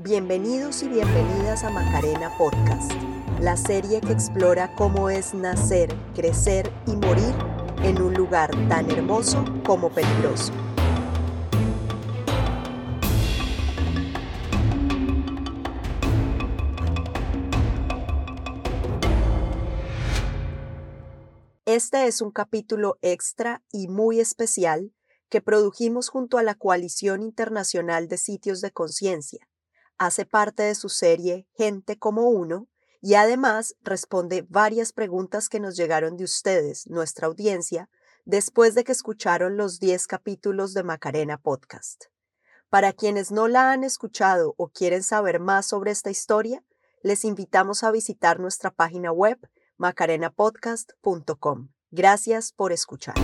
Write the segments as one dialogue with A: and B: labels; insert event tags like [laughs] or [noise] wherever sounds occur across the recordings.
A: Bienvenidos y bienvenidas a Macarena Podcast, la serie que explora cómo es nacer, crecer y morir en un lugar tan hermoso como peligroso. Este es un capítulo extra y muy especial que produjimos junto a la Coalición Internacional de Sitios de Conciencia hace parte de su serie Gente como Uno y además responde varias preguntas que nos llegaron de ustedes, nuestra audiencia, después de que escucharon los 10 capítulos de Macarena Podcast. Para quienes no la han escuchado o quieren saber más sobre esta historia, les invitamos a visitar nuestra página web macarenapodcast.com. Gracias por escuchar.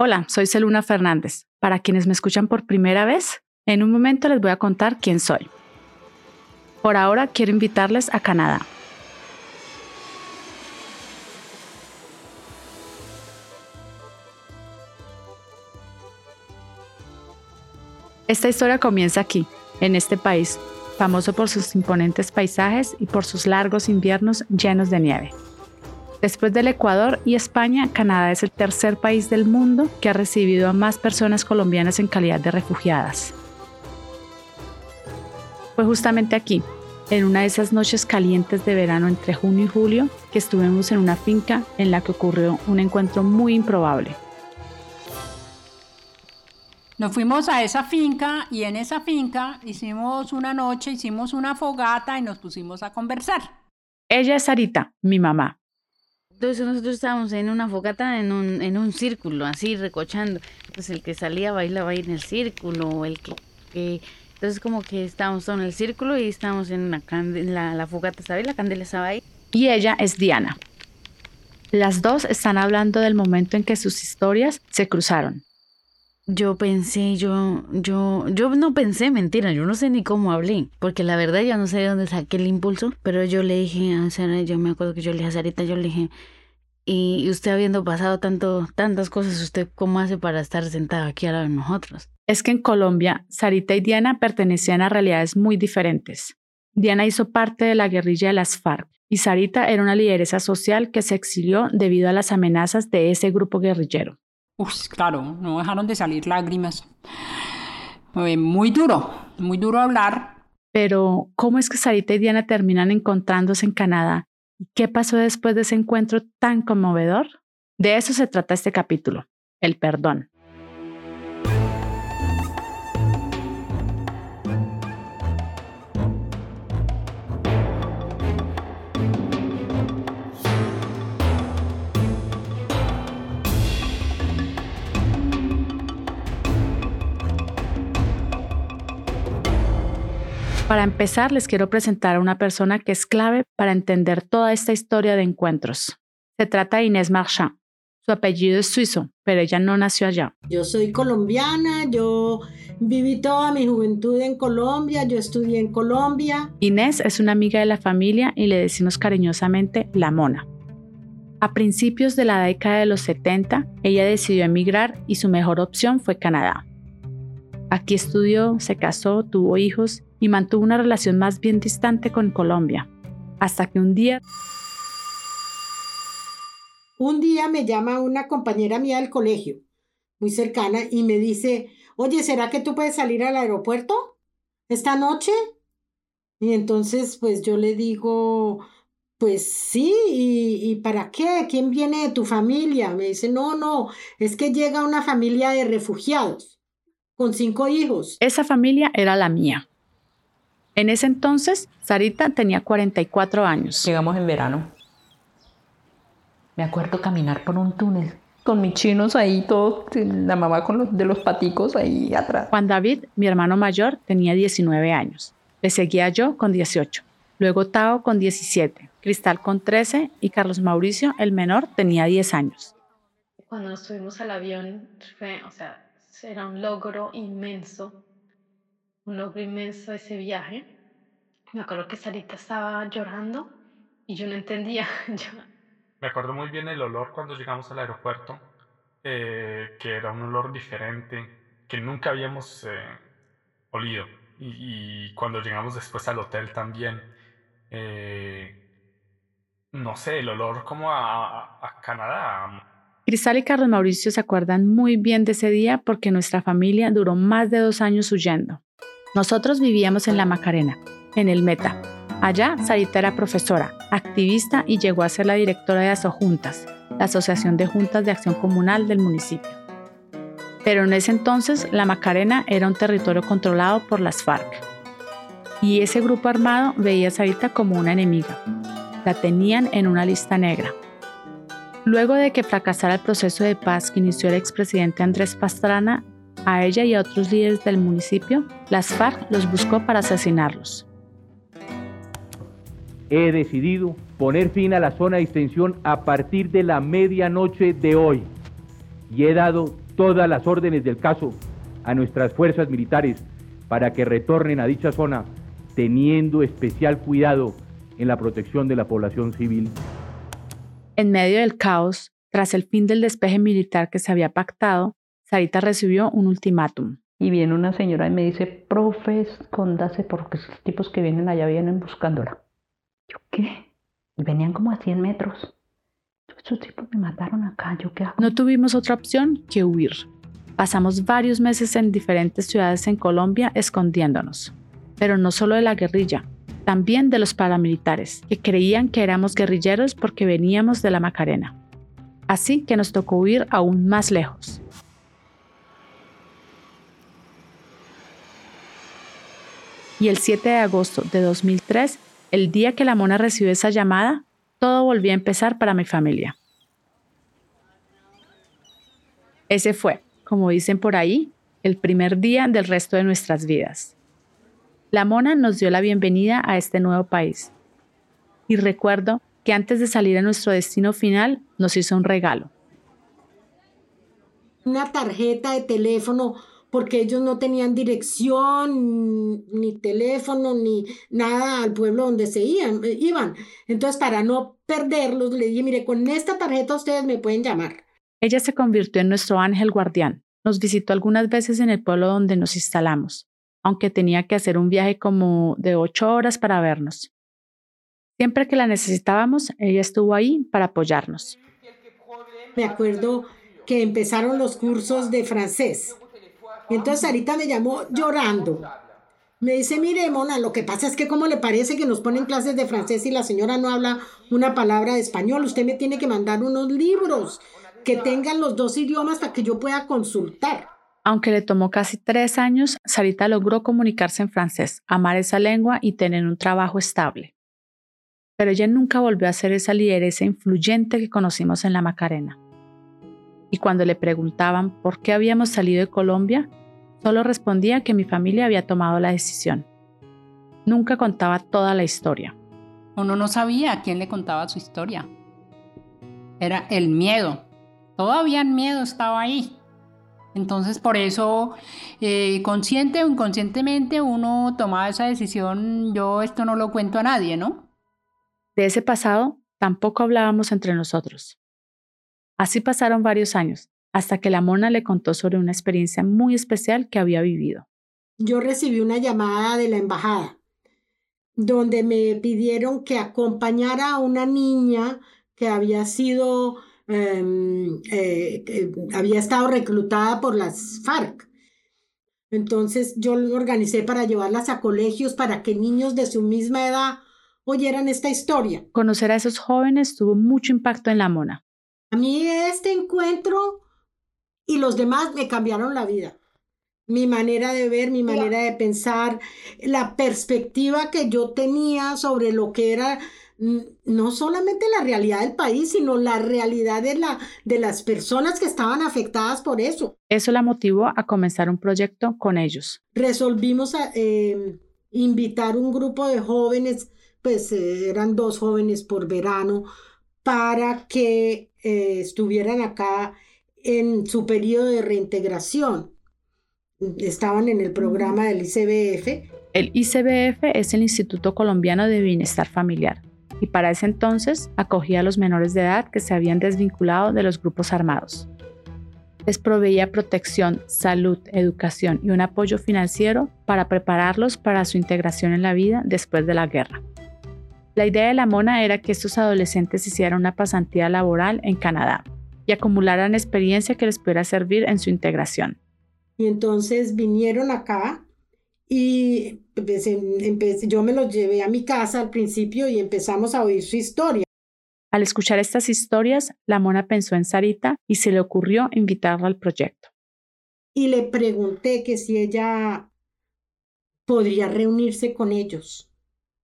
B: Hola, soy Celuna Fernández. Para quienes me escuchan por primera vez, en un momento les voy a contar quién soy. Por ahora quiero invitarles a Canadá. Esta historia comienza aquí, en este país, famoso por sus imponentes paisajes y por sus largos inviernos llenos de nieve. Después del Ecuador y España, Canadá es el tercer país del mundo que ha recibido a más personas colombianas en calidad de refugiadas. Fue justamente aquí, en una de esas noches calientes de verano entre junio y julio, que estuvimos en una finca en la que ocurrió un encuentro muy improbable.
C: Nos fuimos a esa finca y en esa finca hicimos una noche, hicimos una fogata y nos pusimos a conversar.
B: Ella es Sarita, mi mamá,
D: entonces nosotros estábamos en una fogata en un, en un círculo, así recochando. Pues el que salía bailaba ahí en el círculo, el que, entonces como que estábamos todos en el círculo y estábamos en la, la, la fogata ahí, la candela estaba ahí.
B: Y ella es Diana. Las dos están hablando del momento en que sus historias se cruzaron.
D: Yo pensé, yo, yo, yo no pensé, mentira, yo no sé ni cómo hablé, porque la verdad ya no sé de dónde saqué el impulso, pero yo le dije a Sara, yo me acuerdo que yo le dije a Sarita, yo le dije, y usted habiendo pasado tanto, tantas cosas, ¿usted cómo hace para estar sentada aquí a lado de nosotros?
B: Es que en Colombia, Sarita y Diana pertenecían a realidades muy diferentes. Diana hizo parte de la guerrilla de las FARC y Sarita era una lideresa social que se exilió debido a las amenazas de ese grupo guerrillero.
C: Uf, claro, no dejaron de salir lágrimas. muy duro, muy duro hablar.
B: Pero, ¿cómo es que Sarita y Diana terminan encontrándose en Canadá? ¿Y qué pasó después de ese encuentro tan conmovedor? De eso se trata este capítulo, el perdón. Para empezar, les quiero presentar a una persona que es clave para entender toda esta historia de encuentros. Se trata de Inés Marchand. Su apellido es suizo, pero ella no nació allá.
E: Yo soy colombiana, yo viví toda mi juventud en Colombia, yo estudié en Colombia.
B: Inés es una amiga de la familia y le decimos cariñosamente la mona. A principios de la década de los 70, ella decidió emigrar y su mejor opción fue Canadá. Aquí estudió, se casó, tuvo hijos y mantuvo una relación más bien distante con Colombia, hasta que un día...
E: Un día me llama una compañera mía del colegio, muy cercana, y me dice, oye, ¿será que tú puedes salir al aeropuerto esta noche? Y entonces, pues yo le digo, pues sí, ¿y, ¿y, para qué? ¿Quién viene de tu familia? Me dice, no, no, es que llega una familia de refugiados con cinco hijos.
B: Esa familia era la mía. En ese entonces, Sarita tenía 44 años.
F: Llegamos en verano. Me acuerdo caminar por un túnel con mis chinos ahí, todos, la mamá con los de los paticos ahí atrás.
B: Juan David, mi hermano mayor, tenía 19 años. Le seguía yo con 18. Luego Tao con 17, Cristal con 13 y Carlos Mauricio, el menor, tenía 10 años.
G: Cuando nos subimos al avión, fue, o sea, era un logro inmenso un logro inmenso ese viaje. Me acuerdo que Sarita estaba llorando y yo no entendía. [laughs]
H: Me acuerdo muy bien el olor cuando llegamos al aeropuerto. eh, que era un olor diferente, que nunca habíamos eh, olido. Y, cuando llegamos después al hotel también, no sé, el olor como a, a Canadá.
B: Cristal y Carlos Mauricio se acuerdan muy bien de ese día porque nuestra familia duró más de dos años huyendo. Nosotros vivíamos en La Macarena, en el Meta. Allá, Sarita era profesora, activista y llegó a ser la directora de Asojuntas, la Asociación de Juntas de Acción Comunal del municipio. Pero en ese entonces, La Macarena era un territorio controlado por las FARC. Y ese grupo armado veía a Sarita como una enemiga. La tenían en una lista negra. Luego de que fracasara el proceso de paz que inició el expresidente Andrés Pastrana, a ella y a otros líderes del municipio, las FARC los buscó para asesinarlos.
I: He decidido poner fin a la zona de extensión a partir de la medianoche de hoy y he dado todas las órdenes del caso a nuestras fuerzas militares para que retornen a dicha zona teniendo especial cuidado en la protección de la población civil.
B: En medio del caos, tras el fin del despeje militar que se había pactado, Sarita recibió un ultimátum.
F: Y viene una señora y me dice, profe, escóndase porque esos tipos que vienen allá vienen buscándola. ¿Yo qué? Y venían como a 100 metros. Esos tipos me mataron acá, ¿yo qué hago?
B: No tuvimos otra opción que huir. Pasamos varios meses en diferentes ciudades en Colombia escondiéndonos. Pero no solo de la guerrilla, también de los paramilitares, que creían que éramos guerrilleros porque veníamos de la Macarena. Así que nos tocó huir aún más lejos, y el 7 de agosto de 2003, el día que la mona recibió esa llamada, todo volvió a empezar para mi familia. Ese fue, como dicen por ahí, el primer día del resto de nuestras vidas. La mona nos dio la bienvenida a este nuevo país. Y recuerdo que antes de salir a nuestro destino final nos hizo un regalo.
E: Una tarjeta de teléfono porque ellos no tenían dirección, ni teléfono, ni nada al pueblo donde se iban. Eh, iban. Entonces, para no perderlos, le dije, mire, con esta tarjeta ustedes me pueden llamar.
B: Ella se convirtió en nuestro ángel guardián. Nos visitó algunas veces en el pueblo donde nos instalamos, aunque tenía que hacer un viaje como de ocho horas para vernos. Siempre que la necesitábamos, ella estuvo ahí para apoyarnos.
E: Me acuerdo que empezaron los cursos de francés y entonces Sarita me llamó llorando. Me dice, mire, Mona, lo que pasa es que como le parece que nos ponen clases de francés y la señora no habla una palabra de español, usted me tiene que mandar unos libros que tengan los dos idiomas para que yo pueda consultar.
B: Aunque le tomó casi tres años, Sarita logró comunicarse en francés, amar esa lengua y tener un trabajo estable. Pero ella nunca volvió a ser esa lideresa influyente que conocimos en la Macarena. Y cuando le preguntaban por qué habíamos salido de Colombia, Solo respondía que mi familia había tomado la decisión. Nunca contaba toda la historia.
C: Uno no sabía a quién le contaba su historia. Era el miedo. Todavía el miedo estaba ahí. Entonces, por eso, eh, consciente o inconscientemente, uno tomaba esa decisión, yo esto no lo cuento a nadie, ¿no?
B: De ese pasado tampoco hablábamos entre nosotros. Así pasaron varios años, hasta que la mona le contó sobre una experiencia muy especial que había vivido.
E: Yo recibí una llamada de la embajada donde me pidieron que acompañara a una niña que había sido, em, eh, había estado reclutada por las FARC. Entonces yo lo organicé para llevarlas a colegios para que niños de su misma edad oyeran esta historia.
B: Conocer a esos jóvenes tuvo mucho impacto en la mona.
E: A mí este encuentro y los demás me cambiaron la vida. Mi manera de ver, mi manera de pensar, la perspectiva que yo tenía sobre lo que era no solamente la realidad del país, sino la realidad de, la, de las personas que estaban afectadas por eso.
B: Eso la motivó a comenzar un proyecto con ellos.
E: Resolvimos eh, invitar un grupo de jóvenes, pues eh, eran dos jóvenes por verano, para que eh, estuvieran acá en su periodo de reintegración. Estaban en el programa del ICBF.
B: El ICBF es el Instituto Colombiano de Bienestar Familiar y para ese entonces acogía a los menores de edad que se habían desvinculado de los grupos armados. les proveía protección, salud, educación y un apoyo financiero para prepararlos para su integración en la vida después de la guerra. La idea de la mona era que estos adolescentes hicieran una pasantía laboral en Canadá y acumularan experiencia que les pudiera servir en su integración.
E: Y entonces vinieron acá y pues, yo me los llevé a mi casa al principio y empezamos a oír su historia.
B: Al escuchar estas historias, la mona pensó en Sarita y se le ocurrió invitarla al proyecto.
E: Y le pregunté que si ella podría reunirse con ellos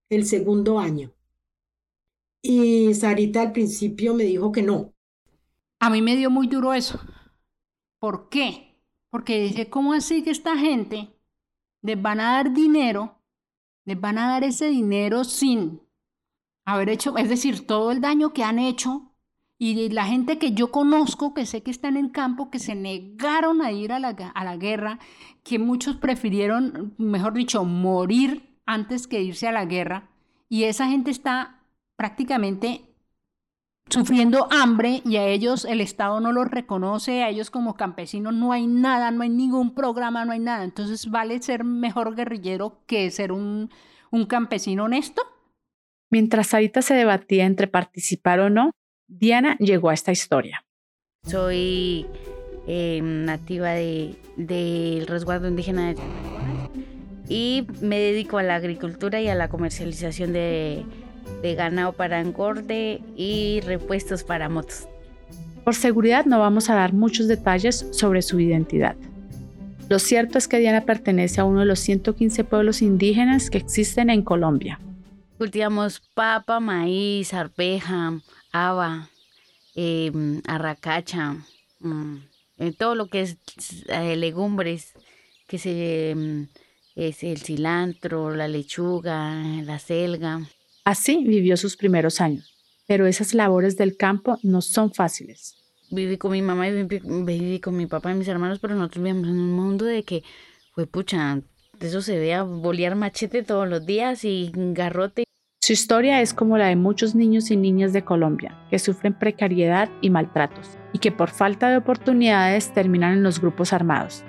E: el segundo año. Y Sarita al principio me dijo que no.
C: A mí me dio muy duro eso. ¿Por qué? Porque dije, ¿cómo así que esta gente les van a dar dinero? Les van a dar ese dinero sin haber hecho, es decir, todo el daño que han hecho y la gente que yo conozco, que sé que está en el campo, que se negaron a ir a la, a la guerra, que muchos prefirieron, mejor dicho, morir antes que irse a la guerra, y esa gente está prácticamente sufriendo hambre y a ellos el Estado no los reconoce, a ellos como campesinos no hay nada, no hay ningún programa, no hay nada. Entonces, ¿vale ser mejor guerrillero que ser un, un campesino honesto?
B: Mientras Sarita se debatía entre participar o no, Diana llegó a esta historia.
D: Soy eh, nativa del de, resguardo indígena de y me dedico a la agricultura y a la comercialización de, de ganado para engorde y repuestos para motos.
B: Por seguridad no vamos a dar muchos detalles sobre su identidad. Lo cierto es que Diana pertenece a uno de los 115 pueblos indígenas que existen en Colombia.
D: Cultivamos papa, maíz, arveja, haba, em, arracacha, mm, eh, todo lo que es eh, legumbres, que se, em, es el cilantro, la lechuga, la selga.
B: Así vivió sus primeros años, pero esas labores del campo no son fáciles.
D: Viví con mi mamá y viví, con mi papá y mis hermanos, pero nosotros vivíamos en un mundo de que, fue pucha, eso se ve a bolear machete todos los días y garrote.
B: Su historia es como la de muchos niños y niñas de Colombia, que sufren precariedad y maltratos, y que por falta de oportunidades terminan en los grupos armados.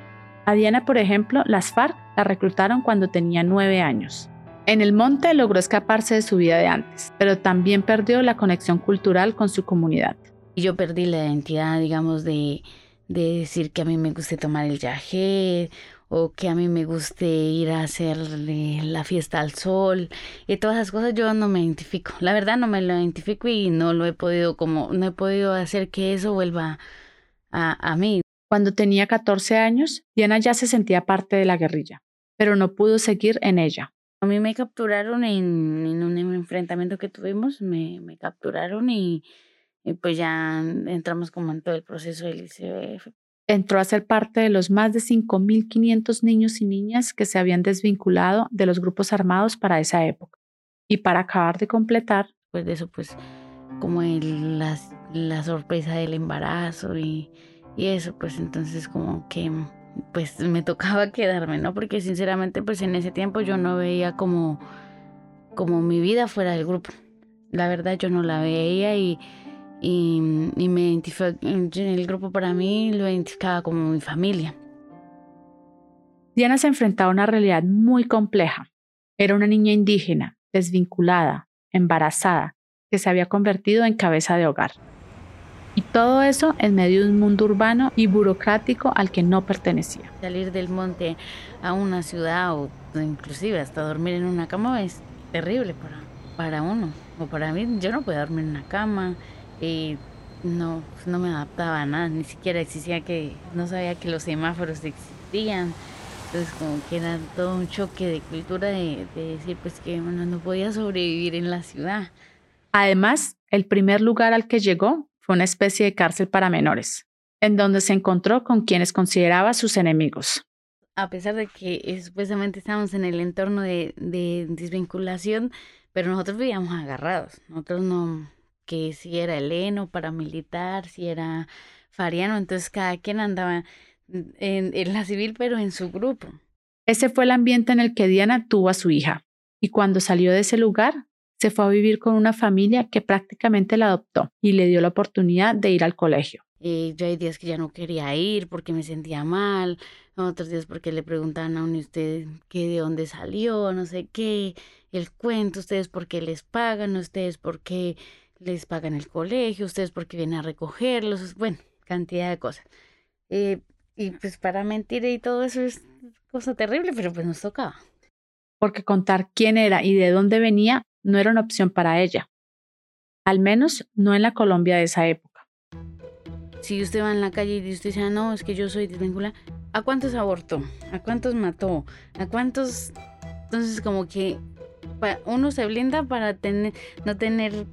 B: A Diana, por ejemplo, las FARC la reclutaron cuando tenía nueve años. En el monte logró escaparse de su vida de antes, pero también perdió la conexión cultural con su comunidad.
D: Yo perdí la identidad, digamos, de, de decir que a mí me gusta tomar el yagé o que a mí me guste ir a hacer la fiesta al sol y todas esas cosas yo no me identifico. La verdad no me lo identifico y no lo he podido como no he podido hacer que eso vuelva a, a mí.
B: Cuando tenía 14 años, Diana ya se sentía parte de la guerrilla, pero no pudo seguir en ella.
D: A mí me capturaron en, en un enfrentamiento que tuvimos, me, me capturaron y, pues ya entramos como en todo el proceso del ICBF
B: entró a ser parte de los más de 5.500 niños y niñas que se habían desvinculado de los grupos armados para esa época. Y para acabar de completar,
D: pues de eso, pues como el, la, la, sorpresa del embarazo y, y eso, pues entonces como que pues me tocaba [laughs] quedarme, ¿no? Porque sinceramente pues en ese tiempo yo no veía como, como mi vida fuera del grupo. La verdad yo no la veía y y, me identificaba, el grupo para mí lo identificaba como mi familia.
B: Diana se enfrentaba a una realidad muy compleja. Era una niña indígena, desvinculada, embarazada, que se había convertido en cabeza de hogar. Y todo eso en medio de un mundo urbano y burocrático al que no pertenecía.
D: Salir del monte a una ciudad o inclusive hasta dormir en una cama es terrible para, para uno. O para mí, yo no puedo dormir en una cama, y no, no me adaptaba a nada, ni siquiera existía que, no sabía que los semáforos existían. Entonces como que era todo un choque de cultura de, decir pues que no podía sobrevivir en la ciudad.
B: Además, el primer lugar al que llegó fue una especie de cárcel para menores, en donde se encontró con quienes consideraba sus enemigos.
D: A pesar de que supuestamente estábamos en el entorno de, de desvinculación, pero nosotros vivíamos agarrados, nosotros no, que si era heleno, paramilitar, si era fariano, entonces cada quien andaba en, la civil, pero en su grupo.
B: Ese fue el ambiente en el que Diana tuvo a su hija, y cuando salió de ese lugar, se fue a vivir con una familia que prácticamente la adoptó y le dio la oportunidad de ir al colegio.
D: Eh, yo hay días que ya no quería ir porque me sentía mal, otros días porque le preguntaban a uno usted qué de dónde salió, no sé qué, el cuento, ustedes por qué les pagan, ustedes por qué les pagan el colegio, ustedes por qué vienen a recogerlos, bueno, cantidad de cosas. Eh, y pues para mentir y todo eso es cosa terrible, pero pues nos tocaba.
B: Porque contar quién era y de dónde venía no era una opción para ella. Al menos no en la Colombia de esa época.
D: Si usted va en la calle y usted dice, ah, no, es que yo soy desvinculada, ¿a cuántos abortó? ¿A cuántos mató? ¿A cuántos? Entonces como que uno se blinda para tener, no tener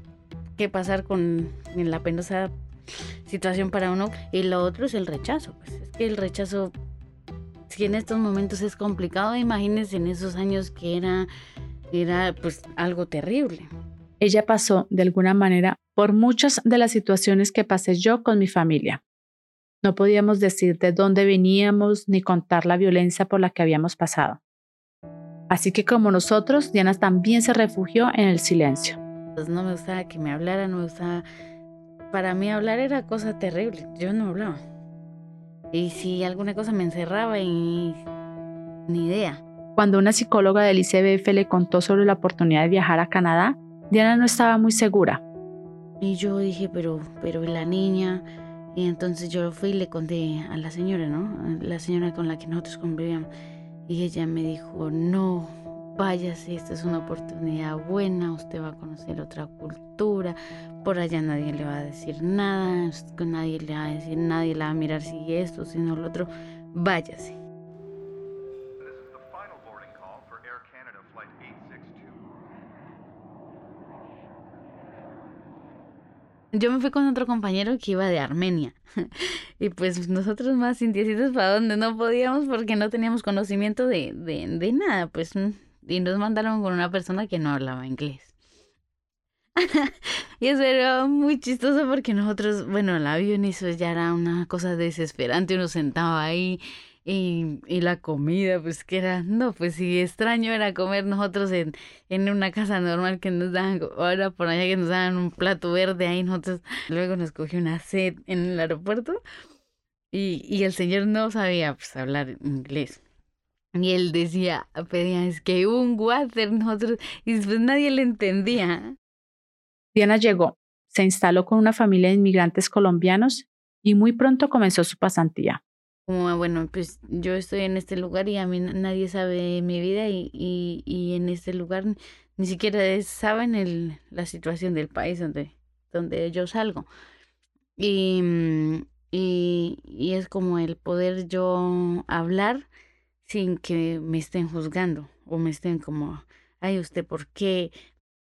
D: que pasar con la penosa situación para uno. Y lo otro es el rechazo. Pues es que el rechazo, si en estos momentos es complicado, imagínense en esos años que era, era pues algo terrible.
B: Ella pasó de alguna manera por muchas de las situaciones que pasé yo con mi familia. No podíamos decir de dónde veníamos ni contar la violencia por la que habíamos pasado. Así que como nosotros, Diana también se refugió en el silencio.
D: Pues no me gustaba que me hablaran, no me gustaba... Para mí hablar era cosa terrible, yo no hablaba. Y si alguna cosa me encerraba y... ni idea.
B: Cuando una psicóloga del ICBF le contó sobre la oportunidad de viajar a Canadá, Diana no estaba muy segura.
D: Y yo dije, pero, pero la niña. Y entonces yo fui y le conté a la señora, ¿no? la señora con la que nosotros convivíamos. Y ella me dijo, no, váyase, esta es una oportunidad buena, usted va a conocer otra cultura, por allá nadie le va a decir nada, nadie le va a decir, nadie le va a mirar si esto, si no lo otro, váyase. Yo me fui con otro compañero que iba de Armenia. [laughs] y pues nosotros más indiecitos para donde no podíamos porque no teníamos conocimiento de, de, de nada. Pues mm, y nos mandaron con una persona que no hablaba inglés. [laughs] y eso era muy chistoso porque nosotros, bueno, el avión eso ya era una cosa desesperante. Uno sentaba ahí y, y, la comida, pues que era, no, pues sí, extraño era comer nosotros en, en una casa normal que nos daban, ahora por allá que nos daban un plato verde ahí, nosotros luego nos cogió una sed en el aeropuerto y, y el señor no sabía pues hablar inglés. Y él decía, pedía, es que un water, nosotros, y después nadie le entendía.
B: Diana llegó, se instaló con una familia de inmigrantes colombianos y muy pronto comenzó su pasantía
D: como bueno, pues yo estoy en este lugar y a mí nadie sabe mi vida y, y, y en este lugar ni siquiera saben el, la situación del país donde, donde yo salgo. Y, mm, y, y es como el poder yo hablar sin que me estén juzgando o me estén como, ay, usted, ¿por qué?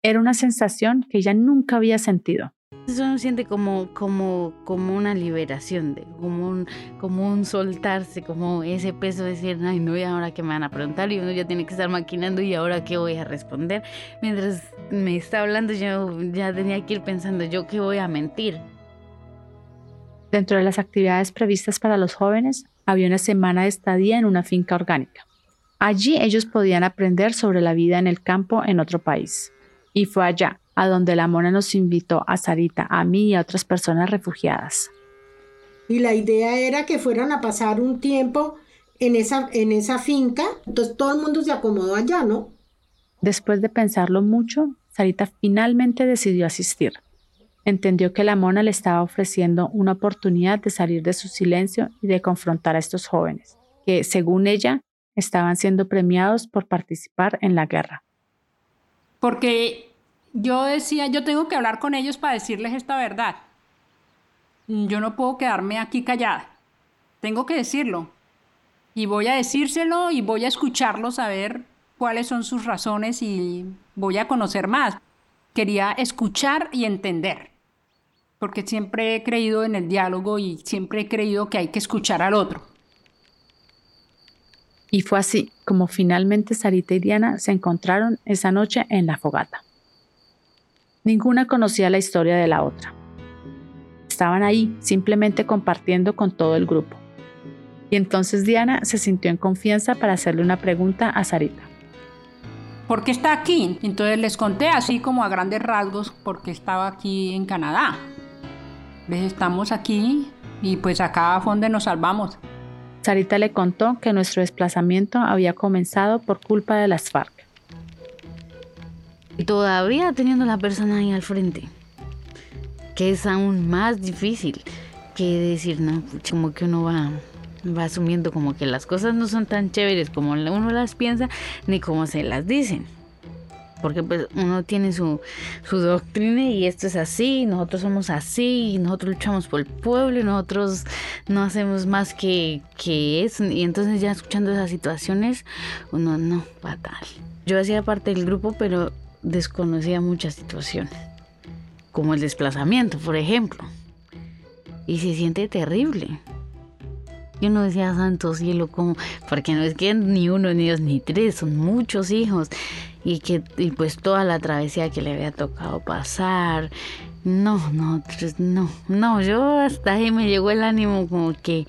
B: Era una sensación que ella nunca había sentido.
D: Eso uno siente como, como, como una liberación, de, como, un, como un soltarse, como ese peso de decir, ay, no, y ahora que me van a preguntar, y uno ya tiene que estar maquinando, y ahora qué voy a responder. Mientras me está hablando, yo ya tenía que ir pensando, yo qué voy a mentir.
B: Dentro de las actividades previstas para los jóvenes, había una semana de estadía en una finca orgánica. Allí ellos podían aprender sobre la vida en el campo en otro país. Y fue allá, a donde la mona nos invitó a Sarita, a mí y a otras personas refugiadas.
E: Y la idea era que fueran a pasar un tiempo en esa, en esa finca, entonces todo el mundo se acomodó allá, ¿no?
B: Después de pensarlo mucho, Sarita finalmente decidió asistir. Entendió que la mona le estaba ofreciendo una oportunidad de salir de su silencio y de confrontar a estos jóvenes, que, según ella, estaban siendo premiados por participar en la guerra.
C: Porque yo decía, yo tengo que hablar con ellos para decirles esta verdad. Yo no puedo quedarme aquí callada. Tengo que decirlo. Y voy a decírselo y voy a escucharlos a ver cuáles son sus razones y voy a conocer más. Quería escuchar y entender. Porque siempre he creído en el diálogo y siempre he creído que hay que escuchar al otro.
B: Y fue así como finalmente Sarita y Diana se encontraron esa noche en la fogata. Ninguna conocía la historia de la otra. Estaban ahí simplemente compartiendo con todo el grupo. Y entonces Diana se sintió en confianza para hacerle una pregunta a Sarita.
C: ¿Por qué está aquí? Entonces les conté así como a grandes rasgos por qué estaba aquí en Canadá. ¿Ves? Estamos aquí y pues acá fue donde nos salvamos.
B: Sarita le contó que nuestro desplazamiento había comenzado por culpa de las FARC.
D: Todavía teniendo la persona ahí al frente, que es aún más difícil que decir, no, como que uno va, va asumiendo como que las cosas no son tan chéveres como uno las piensa, ni como se las dicen porque pues uno tiene su, su doctrina y esto es así, nosotros somos así, nosotros luchamos por el pueblo y nosotros no hacemos más que, que eso. Y entonces ya escuchando esas situaciones, uno no, fatal. Yo hacía parte del grupo, pero desconocía muchas situaciones, como el desplazamiento, por ejemplo. Y se siente terrible. Yo no decía, santo cielo, como, porque no es que ni uno, ni dos, ni tres, son muchos hijos y que y pues toda la travesía que le había tocado pasar. No, no, no, no, yo hasta ahí me llegó el ánimo como que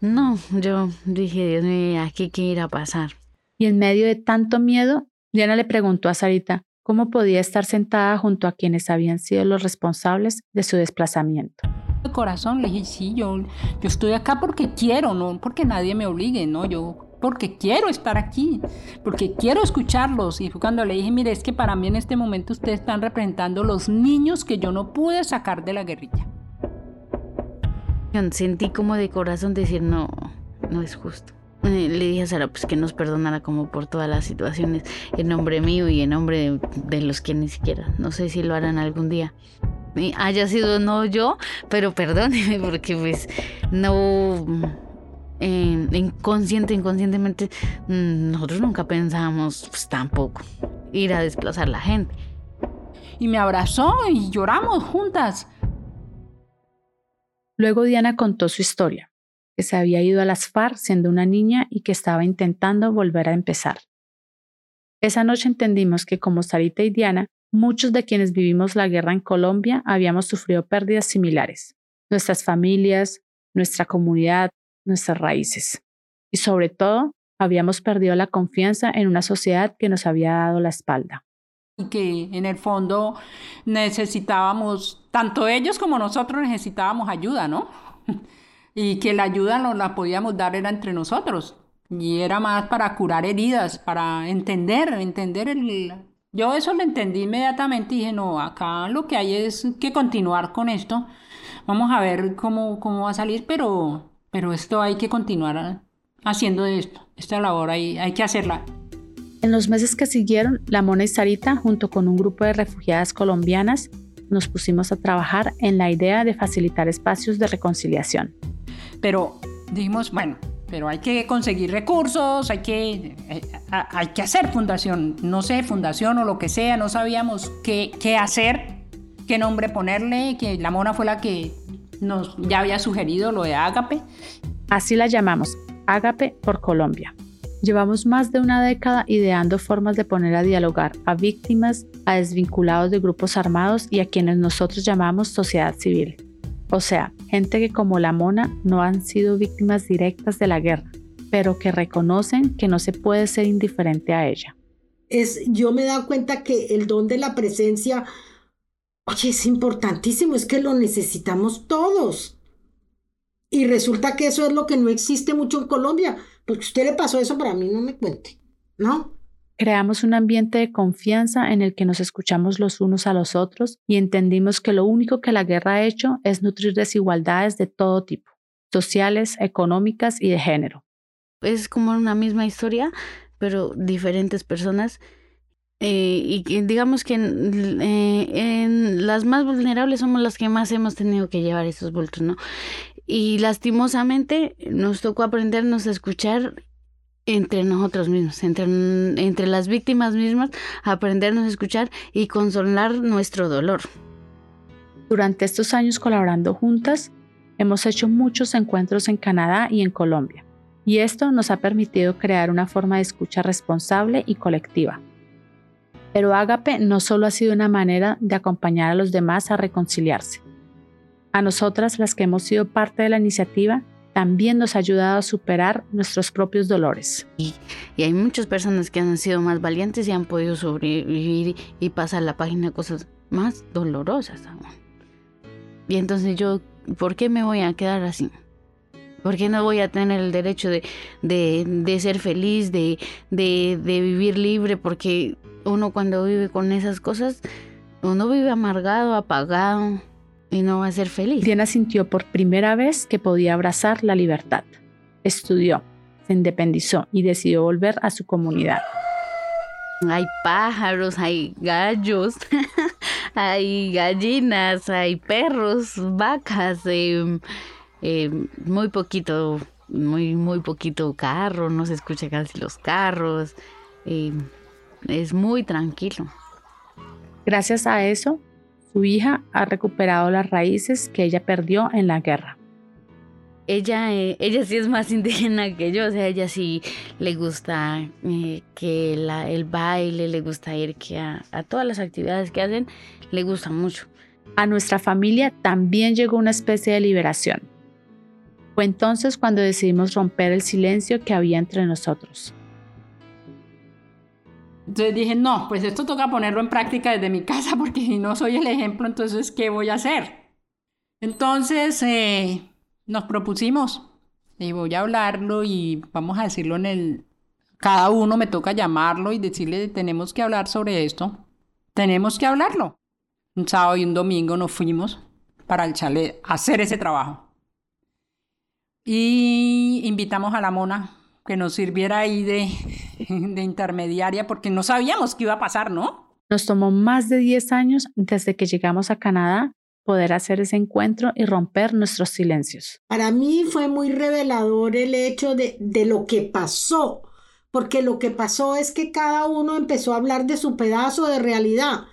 D: no, yo dije, Dios mío, aquí qué ir a pasar.
B: Y en medio de tanto miedo, Diana le preguntó a Sarita cómo podía estar sentada junto a quienes habían sido los responsables de su desplazamiento.
C: De corazón le dije, sí, yo, yo estoy acá porque quiero, no porque nadie me obligue, no, yo porque quiero estar aquí, porque quiero escucharlos. Y fue cuando le dije, mire, es que para mí en este momento ustedes están representando los niños que yo no pude sacar de la guerrilla.
D: Sentí como de corazón decir, no, no es justo. Eh, le dije a Sara pues que nos perdonara como por todas las situaciones en nombre mío y en nombre de, los que ni siquiera, no sé si lo harán algún día. haya sido no yo, pero perdóneme porque pues no inconsciente, inconscientemente, mm, nosotros nunca pensábamos pues, tampoco ir a desplazar la gente.
C: Y me abrazó y lloramos juntas.
B: Luego Diana contó su historia, que se había ido a las FARC siendo una niña y que estaba intentando volver a empezar. Esa noche entendimos que como Sarita y Diana, muchos de quienes vivimos la guerra en Colombia habíamos sufrido pérdidas similares. Nuestras familias, nuestra comunidad, nuestras raíces. Y sobre todo, habíamos perdido la confianza en una sociedad que nos había dado la espalda.
C: Y que en el fondo necesitábamos, tanto ellos como nosotros necesitábamos ayuda, ¿no? Y que la ayuda no la podíamos dar era entre nosotros. Y era más para curar heridas, para entender, entender el... Yo eso lo entendí inmediatamente y dije, no, acá lo que hay es que continuar con esto. Vamos a ver cómo, cómo va a salir, pero pero esto hay que continuar haciendo esto. Esta labor hay, hay que hacerla.
B: En los meses que siguieron, la Mona y Sarita, junto con un grupo de refugiadas colombianas, nos pusimos a trabajar en la idea de facilitar espacios de reconciliación.
C: Pero dijimos, bueno, pero hay que conseguir recursos, hay que, eh, hay, que hacer fundación, no sé, fundación o lo que sea, no sabíamos qué, qué hacer, qué nombre ponerle, que la Mona fue la que nos ya había sugerido lo de Ágape.
B: Así la llamamos, Ágape por Colombia. Llevamos más de una década ideando formas de poner a dialogar a víctimas, a desvinculados de grupos armados y a quienes nosotros llamamos sociedad civil. O sea, gente que como la Mona no han sido víctimas directas de la guerra, pero que reconocen que no se puede ser indiferente a ella.
E: Es, yo me he dado cuenta que el don de la presencia Oye, es importantísimo, es que lo necesitamos todos. Y resulta que eso es lo que no existe mucho en Colombia, porque usted le pasó eso, para mí no me cuente, ¿no?
B: Creamos un ambiente de confianza en el que nos escuchamos los unos a los otros y entendimos que lo único que la guerra ha hecho es nutrir desigualdades de todo tipo, sociales, económicas y de género.
D: Es como una misma historia, pero diferentes personas eh, y digamos que eh, en, las más vulnerables somos las que más hemos tenido que llevar esos bultos, ¿no? Y lastimosamente nos tocó aprendernos a escuchar entre nosotros mismos, entre, entre las víctimas mismas, aprendernos a escuchar y consolar nuestro dolor.
B: Durante estos años colaborando juntas, hemos hecho muchos encuentros en Canadá y en Colombia, y esto nos ha permitido crear una forma de escucha responsable y colectiva pero Ágape no solo ha sido una manera de acompañar a los demás a reconciliarse. A nosotras, las que hemos sido parte de la iniciativa, también nos ha ayudado a superar nuestros propios dolores.
D: Y, hay muchas personas que han sido más valientes y han podido sobrevivir y pasar la página cosas más dolorosas aún. Y entonces yo ¿por qué me voy a quedar así? ¿Por qué no voy a tener el derecho de, de, de ser feliz, de, de, de vivir libre? Porque uno cuando vive con esas cosas, uno vive amargado, apagado y no va a ser feliz.
B: Diana sintió por primera vez que podía abrazar la libertad. Estudió, se independizó y decidió volver a su comunidad.
D: Hay pájaros, hay gallos, [laughs] hay gallinas, hay perros, vacas, eh, eh, muy poquito, muy, muy poquito carro, no se escucha casi los carros, eh, es muy tranquilo.
B: Gracias a eso, su hija ha recuperado las raíces que ella perdió en la guerra.
D: Ella, eh, ella sí es más [laughs] indígena que yo, o sea, ella sí le gusta eh, que la, el baile, le gusta ir que a, a todas las actividades que hacen, le gusta mucho.
B: A nuestra familia también llegó una especie de liberación. Fue entonces cuando decidimos romper el silencio que había entre nosotros.
C: Entonces dije, no, pues esto toca ponerlo en práctica desde mi casa [laughs] porque si no soy el ejemplo, entonces, ¿qué voy a hacer? Entonces eh, nos propusimos y voy a hablarlo y vamos a decirlo en el... Cada uno me toca llamarlo y decirle, tenemos que hablar sobre esto. Tenemos que hablarlo. Un sábado y un domingo nos fuimos para el chalet a hacer ese trabajo. Y invitamos a la mona que nos sirviera ahí de, de intermediaria porque no sabíamos qué iba a pasar, ¿no?
B: Nos tomó más de 10 años desde que llegamos a Canadá poder hacer ese encuentro y romper nuestros silencios.
E: Para mí fue muy revelador el hecho de, de lo que pasó, porque lo que pasó es que cada uno empezó a hablar de su pedazo de realidad,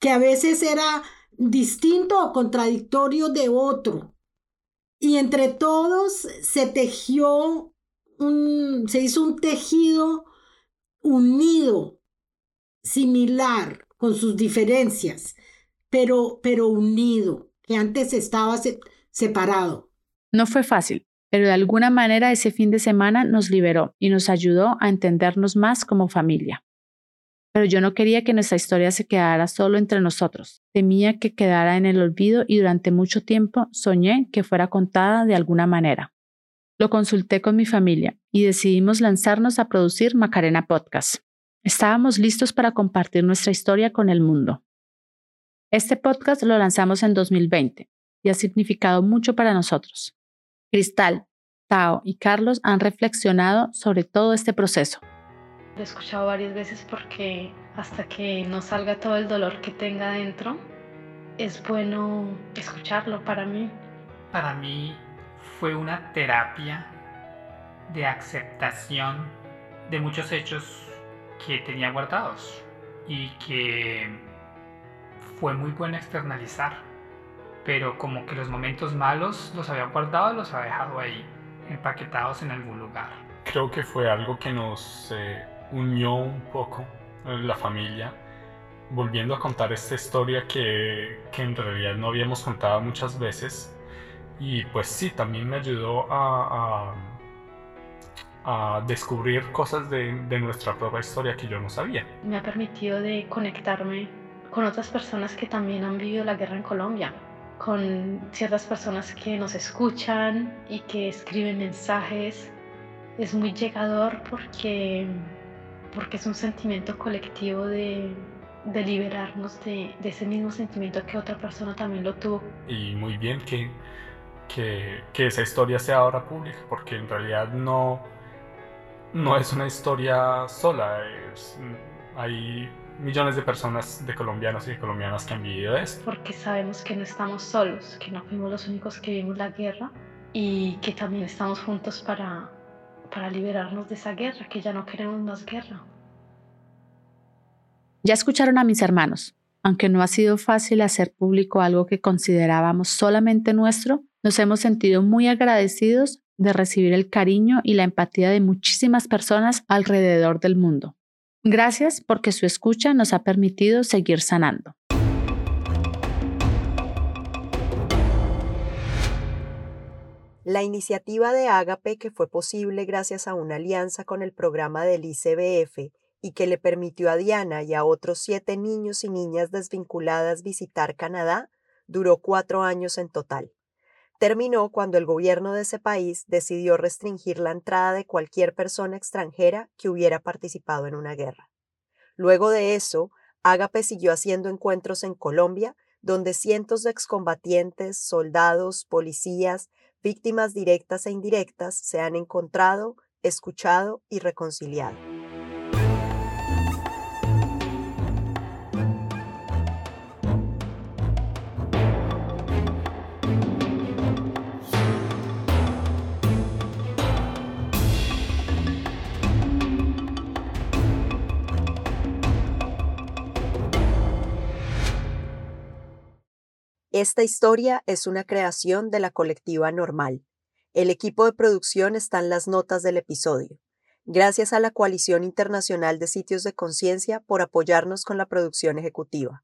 E: que a veces era distinto o contradictorio de otro. Y entre todos se tejió un, se hizo un tejido unido, similar, con sus diferencias, pero, pero unido, que antes estaba se- separado.
B: No fue fácil, pero de alguna manera ese fin de semana nos liberó y nos ayudó a entendernos más como familia. Pero yo no quería que nuestra historia se quedara solo entre nosotros. Temía que quedara en el olvido y durante mucho tiempo soñé que fuera contada de alguna manera. Lo consulté con mi familia y decidimos lanzarnos a producir Macarena Podcast. Estábamos listos para compartir nuestra historia con el mundo. Este podcast lo lanzamos en 2020 y ha significado mucho para nosotros. Cristal, Tao y Carlos han reflexionado sobre todo este proceso.
G: Lo he escuchado varias veces porque hasta que no salga todo el dolor que tenga dentro, es bueno escucharlo para mí.
J: Para mí fue una terapia de aceptación de muchos hechos que tenía guardados y que fue muy bueno externalizar, pero como que los momentos malos los había guardado los había dejado ahí, empaquetados en algún lugar.
H: Creo que fue algo que nos eh, unió un poco, eh, la familia, volviendo a contar esta historia que, que en realidad no habíamos contado muchas veces. Y pues sí, también me ayudó a, a, a descubrir cosas de, de nuestra propia historia que yo no sabía.
G: Me ha permitido de conectarme con otras personas que también han vivido la guerra en Colombia, con ciertas personas que nos escuchan y que escriben mensajes. Es muy llegador porque, porque es un sentimiento colectivo de, de liberarnos de, de ese mismo sentimiento que otra persona también lo tuvo.
H: Y muy bien que, que, que esa historia sea ahora pública, porque en realidad no, no es una historia sola. es- hay millones de personas, de colombianos y de colombianas que han vivido esto.
G: porque sabemos que no estamos solos, que no fuimos los únicos que vimos la guerra y que también estamos juntos para, para liberarnos de esa guerra, que ya no queremos más guerra.
B: Ya escucharon a mis hermanos. Aunque no ha sido fácil hacer público algo que considerábamos solamente nuestro, nos hemos sentido muy agradecidos de recibir el cariño y la empatía de muchísimas personas alrededor del mundo. Gracias porque su escucha nos ha permitido seguir sanando.
A: La iniciativa de Ágape, que fue posible gracias a una alianza con el programa del ICBF y que le permitió a Diana y a otros siete niños y niñas desvinculadas visitar Canadá, duró cuatro años en total. Terminó cuando el gobierno de ese país decidió restringir la entrada de cualquier persona extranjera que hubiera participado en una guerra. Luego de eso, Ágape siguió haciendo encuentros en Colombia, donde cientos de excombatientes, soldados, policías, víctimas directas e indirectas se han encontrado, escuchado y reconciliado. Esta historia es una creación de la colectiva Normal. El equipo de producción está en las notas del episodio. Gracias a la Coalición Internacional de Sitios de Conciencia por apoyarnos con la producción ejecutiva.